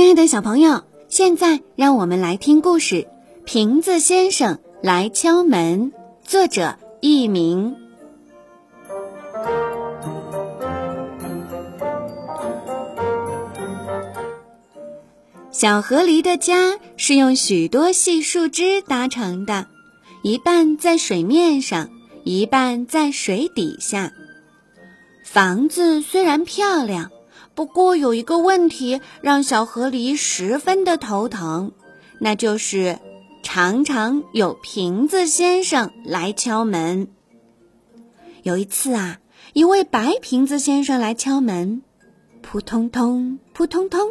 亲爱的小朋友，现在让我们来听故事《瓶子先生来敲门》，作者佚名。小河狸的家是用许多细树枝搭成的，一半在水面上，一半在水底下。房子虽然漂亮。不过有一个问题让小河狸十分的头疼，那就是常常有瓶子先生来敲门。有一次啊，一位白瓶子先生来敲门，扑通通，扑通通。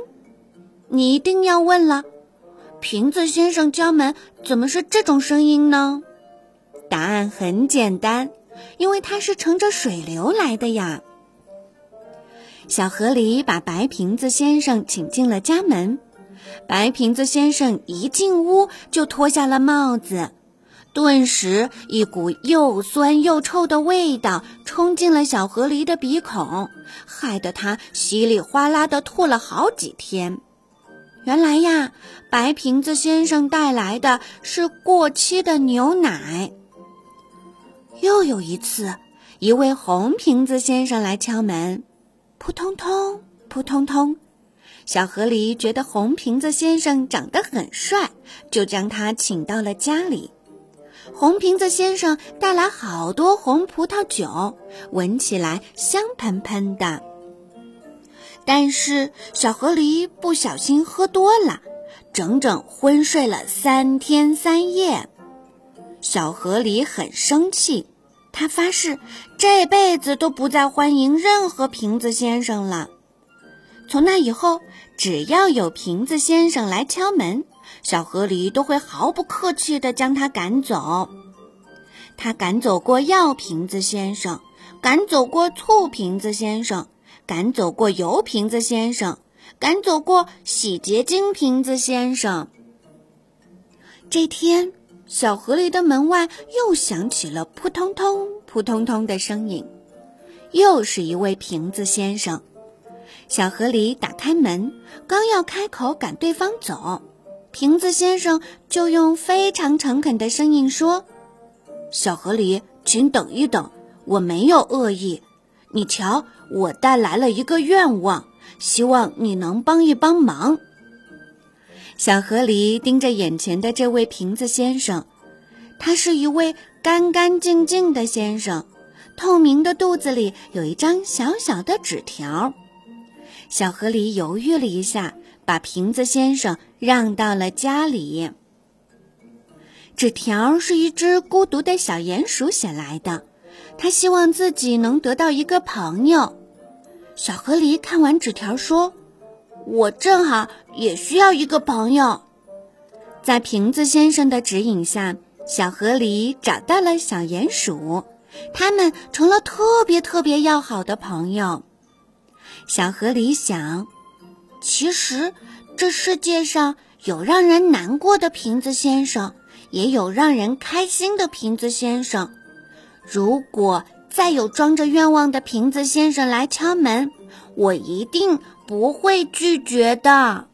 你一定要问了，瓶子先生敲门怎么是这种声音呢？答案很简单，因为他是乘着水流来的呀。小河狸把白瓶子先生请进了家门。白瓶子先生一进屋就脱下了帽子，顿时一股又酸又臭的味道冲进了小河狸的鼻孔，害得他稀里哗啦的吐了好几天。原来呀，白瓶子先生带来的是过期的牛奶。又有一次，一位红瓶子先生来敲门。扑通通，扑通通，小河狸觉得红瓶子先生长得很帅，就将他请到了家里。红瓶子先生带来好多红葡萄酒，闻起来香喷喷的。但是小河狸不小心喝多了，整整昏睡了三天三夜。小河狸很生气。他发誓这辈子都不再欢迎任何瓶子先生了。从那以后，只要有瓶子先生来敲门，小河狸都会毫不客气地将他赶走。他赶走过药瓶子先生，赶走过醋瓶子先生，赶走过油瓶子先生，赶走过洗洁精瓶子先生。这天。小河狸的门外又响起了扑通通、扑通通的声音，又是一位瓶子先生。小河狸打开门，刚要开口赶对方走，瓶子先生就用非常诚恳的声音说：“小河狸，请等一等，我没有恶意。你瞧，我带来了一个愿望，希望你能帮一帮忙。”小河狸盯着眼前的这位瓶子先生，他是一位干干净净的先生，透明的肚子里有一张小小的纸条。小河狸犹豫了一下，把瓶子先生让到了家里。纸条是一只孤独的小鼹鼠写来的，他希望自己能得到一个朋友。小河狸看完纸条说。我正好也需要一个朋友，在瓶子先生的指引下，小河狸找到了小鼹鼠，他们成了特别特别要好的朋友。小河狸想，其实这世界上有让人难过的瓶子先生，也有让人开心的瓶子先生。如果再有装着愿望的瓶子先生来敲门，我一定。不会拒绝的。